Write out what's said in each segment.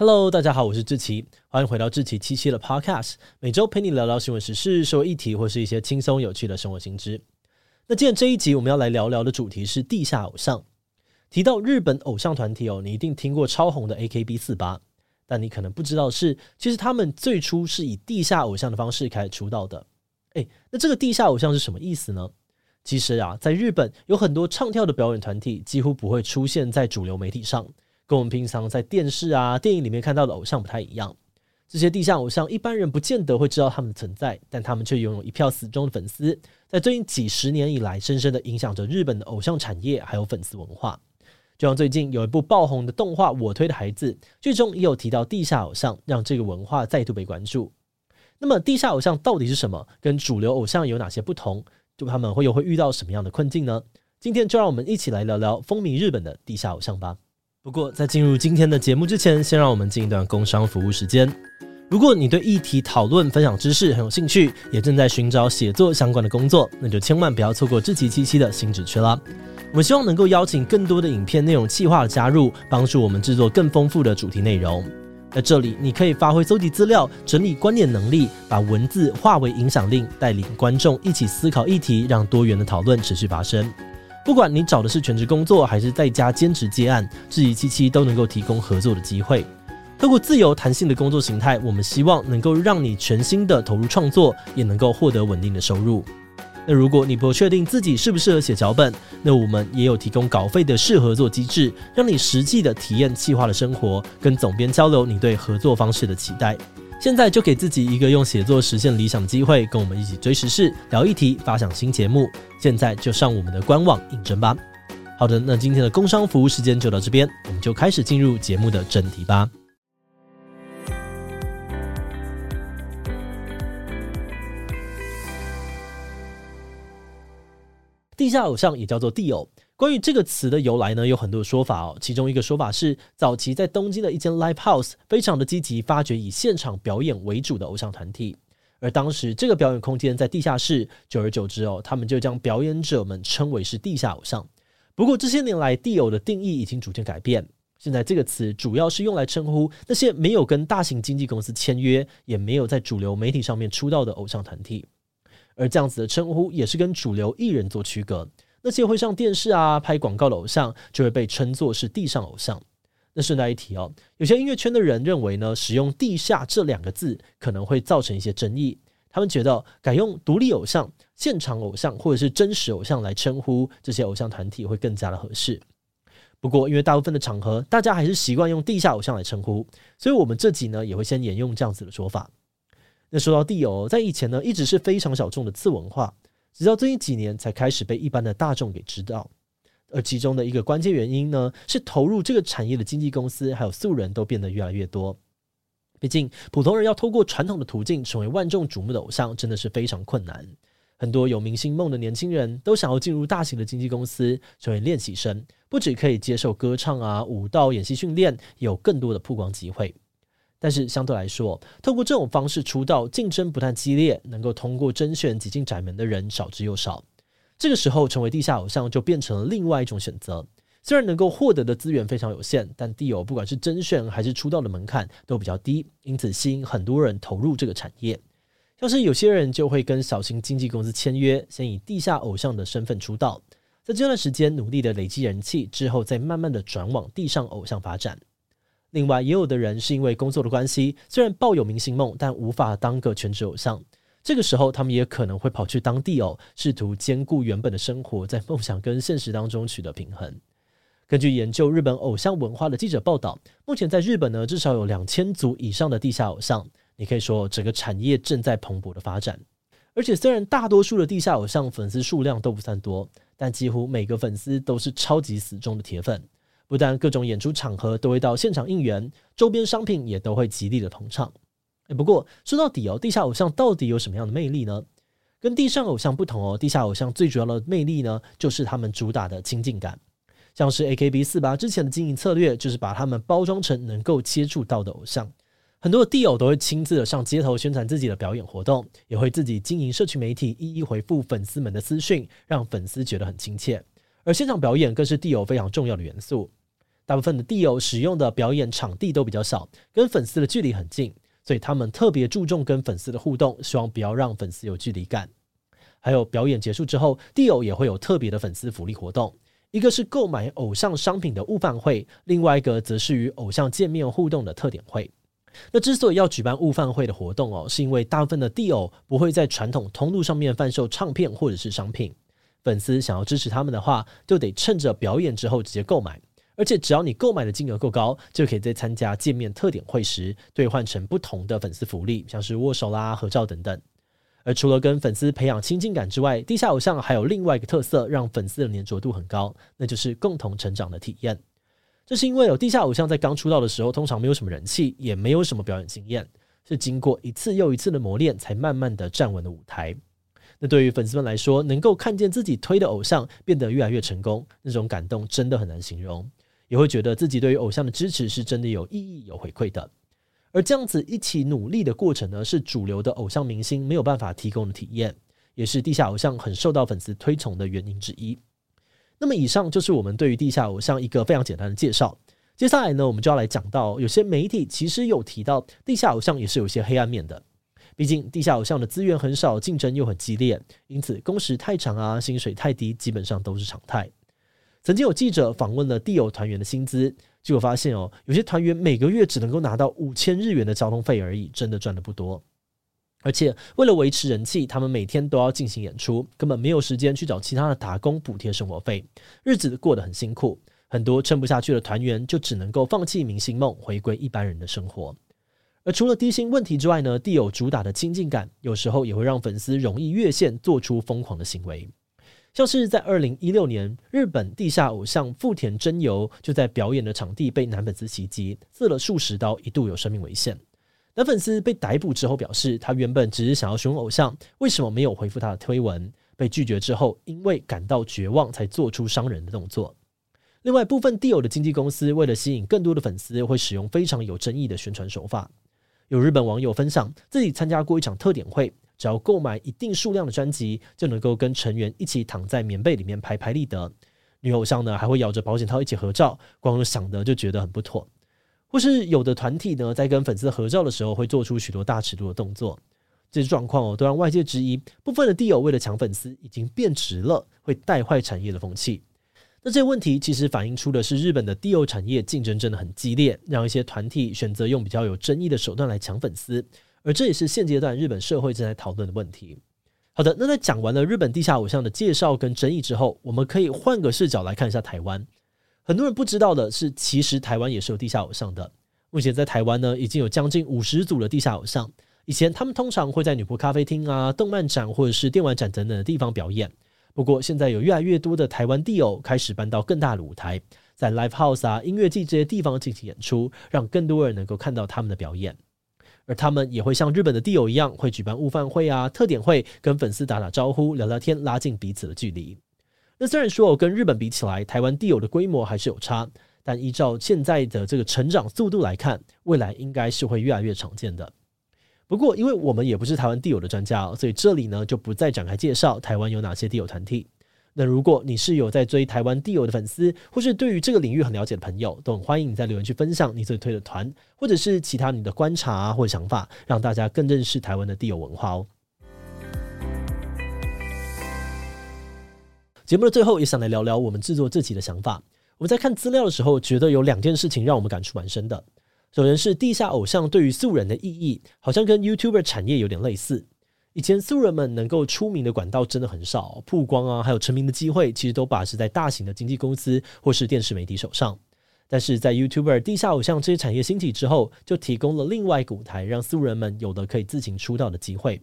Hello，大家好，我是志奇，欢迎回到志奇七七的 Podcast，每周陪你聊聊新闻时事、社会议题或是一些轻松有趣的生活新知。那今天这一集我们要来聊聊的主题是地下偶像。提到日本偶像团体哦，你一定听过超红的 AKB48，但你可能不知道是，其实他们最初是以地下偶像的方式开始出道的。诶，那这个地下偶像是什么意思呢？其实啊，在日本有很多唱跳的表演团体几乎不会出现在主流媒体上。跟我们平常在电视啊、电影里面看到的偶像不太一样，这些地下偶像一般人不见得会知道他们的存在，但他们却拥有一票死忠的粉丝，在最近几十年以来，深深的影响着日本的偶像产业还有粉丝文化。就像最近有一部爆红的动画《我推的孩子》，剧中也有提到地下偶像，让这个文化再度被关注。那么，地下偶像到底是什么？跟主流偶像有哪些不同？就他们会又会遇到什么样的困境呢？今天就让我们一起来聊聊风靡日本的地下偶像吧。不过，在进入今天的节目之前，先让我们进一段工商服务时间。如果你对议题讨论、分享知识很有兴趣，也正在寻找写作相关的工作，那就千万不要错过志祺七七的新职缺啦！我们希望能够邀请更多的影片内容企划的加入，帮助我们制作更丰富的主题内容。在这里，你可以发挥搜集资料、整理观念能力，把文字化为影响力，带领观众一起思考议题，让多元的讨论持续发生。不管你找的是全职工作，还是在家兼职接案，志祺七七都能够提供合作的机会。透过自由弹性的工作形态，我们希望能够让你全心的投入创作，也能够获得稳定的收入。那如果你不确定自己适不适合写脚本，那我们也有提供稿费的试合作机制，让你实际的体验企划的生活，跟总编交流你对合作方式的期待。现在就给自己一个用写作实现理想的机会，跟我们一起追时事、聊议题、发想新节目。现在就上我们的官网应征吧。好的，那今天的工商服务时间就到这边，我们就开始进入节目的正题吧。地下偶像也叫做地偶。关于这个词的由来呢，有很多说法哦。其中一个说法是，早期在东京的一间 live house 非常的积极，发掘以现场表演为主的偶像团体。而当时这个表演空间在地下室，久而久之哦，他们就将表演者们称为是地下偶像。不过这些年来，地偶的定义已经逐渐改变。现在这个词主要是用来称呼那些没有跟大型经纪公司签约，也没有在主流媒体上面出道的偶像团体。而这样子的称呼也是跟主流艺人做区隔。那些会上电视啊、拍广告的偶像，就会被称作是地上偶像。那顺带一提哦，有些音乐圈的人认为呢，使用“地下”这两个字可能会造成一些争议。他们觉得改用“独立偶像”、“现场偶像”或者是“真实偶像”来称呼这些偶像团体会更加的合适。不过，因为大部分的场合大家还是习惯用“地下偶像”来称呼，所以我们这集呢也会先沿用这样子的说法。那说到地偶，在以前呢一直是非常小众的次文化。直到最近几年才开始被一般的大众给知道，而其中的一个关键原因呢，是投入这个产业的经纪公司还有素人都变得越来越多。毕竟普通人要透过传统的途径成为万众瞩目的偶像，真的是非常困难。很多有明星梦的年轻人都想要进入大型的经纪公司成为练习生，不只可以接受歌唱啊、舞蹈、演戏训练，有更多的曝光机会。但是相对来说，透过这种方式出道，竞争不但激烈，能够通过甄选挤进窄门的人少之又少。这个时候，成为地下偶像就变成了另外一种选择。虽然能够获得的资源非常有限，但地偶不管是甄选还是出道的门槛都比较低，因此吸引很多人投入这个产业。像是有些人就会跟小型经纪公司签约，先以地下偶像的身份出道，在这段时间努力的累积人气之后，再慢慢的转往地上偶像发展。另外，也有的人是因为工作的关系，虽然抱有明星梦，但无法当个全职偶像。这个时候，他们也可能会跑去当地偶，试图兼顾原本的生活，在梦想跟现实当中取得平衡。根据研究日本偶像文化的记者报道，目前在日本呢，至少有两千组以上的地下偶像。你可以说，整个产业正在蓬勃的发展。而且，虽然大多数的地下偶像粉丝数量都不算多，但几乎每个粉丝都是超级死忠的铁粉。不但各种演出场合都会到现场应援，周边商品也都会极力的捧场。诶，不过说到底哦，地下偶像到底有什么样的魅力呢？跟地上偶像不同哦，地下偶像最主要的魅力呢，就是他们主打的亲近感。像是 AKB48 之前的经营策略，就是把他们包装成能够接触到的偶像。很多的地友都会亲自的上街头宣传自己的表演活动，也会自己经营社群媒体，一一回复粉丝们的私讯，让粉丝觉得很亲切。而现场表演更是地友非常重要的元素。大部分的地友使用的表演场地都比较小，跟粉丝的距离很近，所以他们特别注重跟粉丝的互动，希望不要让粉丝有距离感。还有表演结束之后，地友也会有特别的粉丝福利活动，一个是购买偶像商品的物贩会，另外一个则是与偶像见面互动的特点会。那之所以要举办物贩会的活动哦，是因为大部分的地友不会在传统通路上面贩售唱片或者是商品，粉丝想要支持他们的话，就得趁着表演之后直接购买，而且只要你购买的金额够高，就可以在参加见面特典会时兑换成不同的粉丝福利，像是握手啦、合照等等。而除了跟粉丝培养亲近感之外，地下偶像还有另外一个特色，让粉丝的黏着度很高，那就是共同成长的体验。这是因为有地下偶像在刚出道的时候，通常没有什么人气，也没有什么表演经验，是经过一次又一次的磨练，才慢慢的站稳了舞台。那对于粉丝们来说，能够看见自己推的偶像变得越来越成功，那种感动真的很难形容，也会觉得自己对于偶像的支持是真的有意义、有回馈的。而这样子一起努力的过程呢，是主流的偶像明星没有办法提供的体验，也是地下偶像很受到粉丝推崇的原因之一。那么以上就是我们对于地下偶像一个非常简单的介绍。接下来呢，我们就要来讲到有些媒体其实有提到地下偶像也是有些黑暗面的。毕竟地下偶像的资源很少，竞争又很激烈，因此工时太长啊，薪水太低，基本上都是常态。曾经有记者访问了地友团员的薪资，结果发现哦，有些团员每个月只能够拿到五千日元的交通费而已，真的赚的不多。而且为了维持人气，他们每天都要进行演出，根本没有时间去找其他的打工补贴生活费，日子过得很辛苦。很多撑不下去的团员就只能够放弃明星梦，回归一般人的生活。而除了低薪问题之外呢，地友主打的亲近感，有时候也会让粉丝容易越线，做出疯狂的行为。像是在二零一六年，日本地下偶像富田真由就在表演的场地被男粉丝袭击，刺了数十刀，一度有生命危险。男粉丝被逮捕之后表示，他原本只是想要询问偶像为什么没有回复他的推文，被拒绝之后，因为感到绝望才做出伤人的动作。另外，部分地友的经纪公司为了吸引更多的粉丝，会使用非常有争议的宣传手法。有日本网友分享自己参加过一场特典会，只要购买一定数量的专辑，就能够跟成员一起躺在棉被里面拍拍立得。女偶像呢，还会咬着保险套一起合照，光想的就觉得很不妥。或是有的团体呢，在跟粉丝合照的时候，会做出许多大尺度的动作，这些状况哦，都让外界质疑部分的地友为了抢粉丝，已经变质了，会带坏产业的风气。那这些问题其实反映出的是日本的地友产业竞争真的很激烈，让一些团体选择用比较有争议的手段来抢粉丝，而这也是现阶段日本社会正在讨论的问题。好的，那在讲完了日本地下偶像的介绍跟争议之后，我们可以换个视角来看一下台湾。很多人不知道的是，其实台湾也是有地下偶像的。目前在台湾呢，已经有将近五十组的地下偶像。以前他们通常会在女仆咖啡厅啊、动漫展或者是电玩展等等的地方表演。不过现在有越来越多的台湾地友开始搬到更大的舞台，在 live house 啊、音乐季这些地方进行演出，让更多人能够看到他们的表演。而他们也会像日本的地友一样，会举办午饭会啊、特点会，跟粉丝打打招呼、聊聊天，拉近彼此的距离。那虽然说跟日本比起来，台湾地友的规模还是有差，但依照现在的这个成长速度来看，未来应该是会越来越常见的。不过，因为我们也不是台湾地友的专家，所以这里呢就不再展开介绍台湾有哪些地友团体。那如果你是有在追台湾地友的粉丝，或是对于这个领域很了解的朋友，都很欢迎你在留言区分享你最推的团，或者是其他你的观察或者想法，让大家更认识台湾的地友文化哦。节目的最后，也想来聊聊我们制作这集的想法。我们在看资料的时候，觉得有两件事情让我们感触蛮深的。首先是地下偶像对于素人的意义，好像跟 YouTuber 产业有点类似。以前素人们能够出名的管道真的很少，曝光啊，还有成名的机会，其实都把持在大型的经纪公司或是电视媒体手上。但是在 YouTuber、地下偶像这些产业兴起之后，就提供了另外一个舞台，让素人们有了可以自行出道的机会。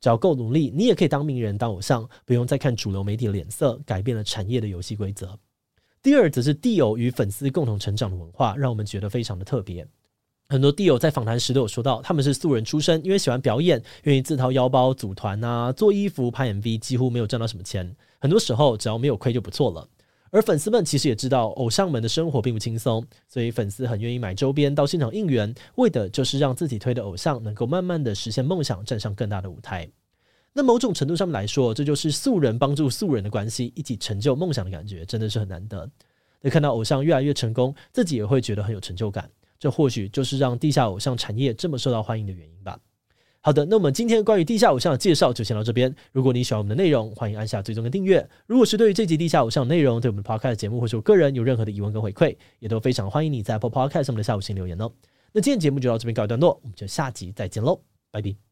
只要够努力，你也可以当名人、当偶像，不用再看主流媒体的脸色，改变了产业的游戏规则。第二，则是地友与粉丝共同成长的文化，让我们觉得非常的特别。很多地友在访谈时都有说到，他们是素人出身，因为喜欢表演，愿意自掏腰包组团啊，做衣服、拍 MV，几乎没有赚到什么钱。很多时候，只要没有亏就不错了。而粉丝们其实也知道，偶像们的生活并不轻松，所以粉丝很愿意买周边到现场应援，为的就是让自己推的偶像能够慢慢的实现梦想，站上更大的舞台。那某种程度上面来说，这就是素人帮助素人的关系，一起成就梦想的感觉，真的是很难得。那看到偶像越来越成功，自己也会觉得很有成就感。这或许就是让地下偶像产业这么受到欢迎的原因吧。好的，那我们今天关于地下偶像的介绍就先到这边。如果你喜欢我们的内容，欢迎按下追踪跟订阅。如果是对于这集地下偶像的内容，对我们 Podcast 节目或者我个人有任何的疑问跟回馈，也都非常欢迎你在 Apple Podcast 上面的下午星留言哦。那今天节目就到这边告一段落，我们就下集再见喽，拜拜。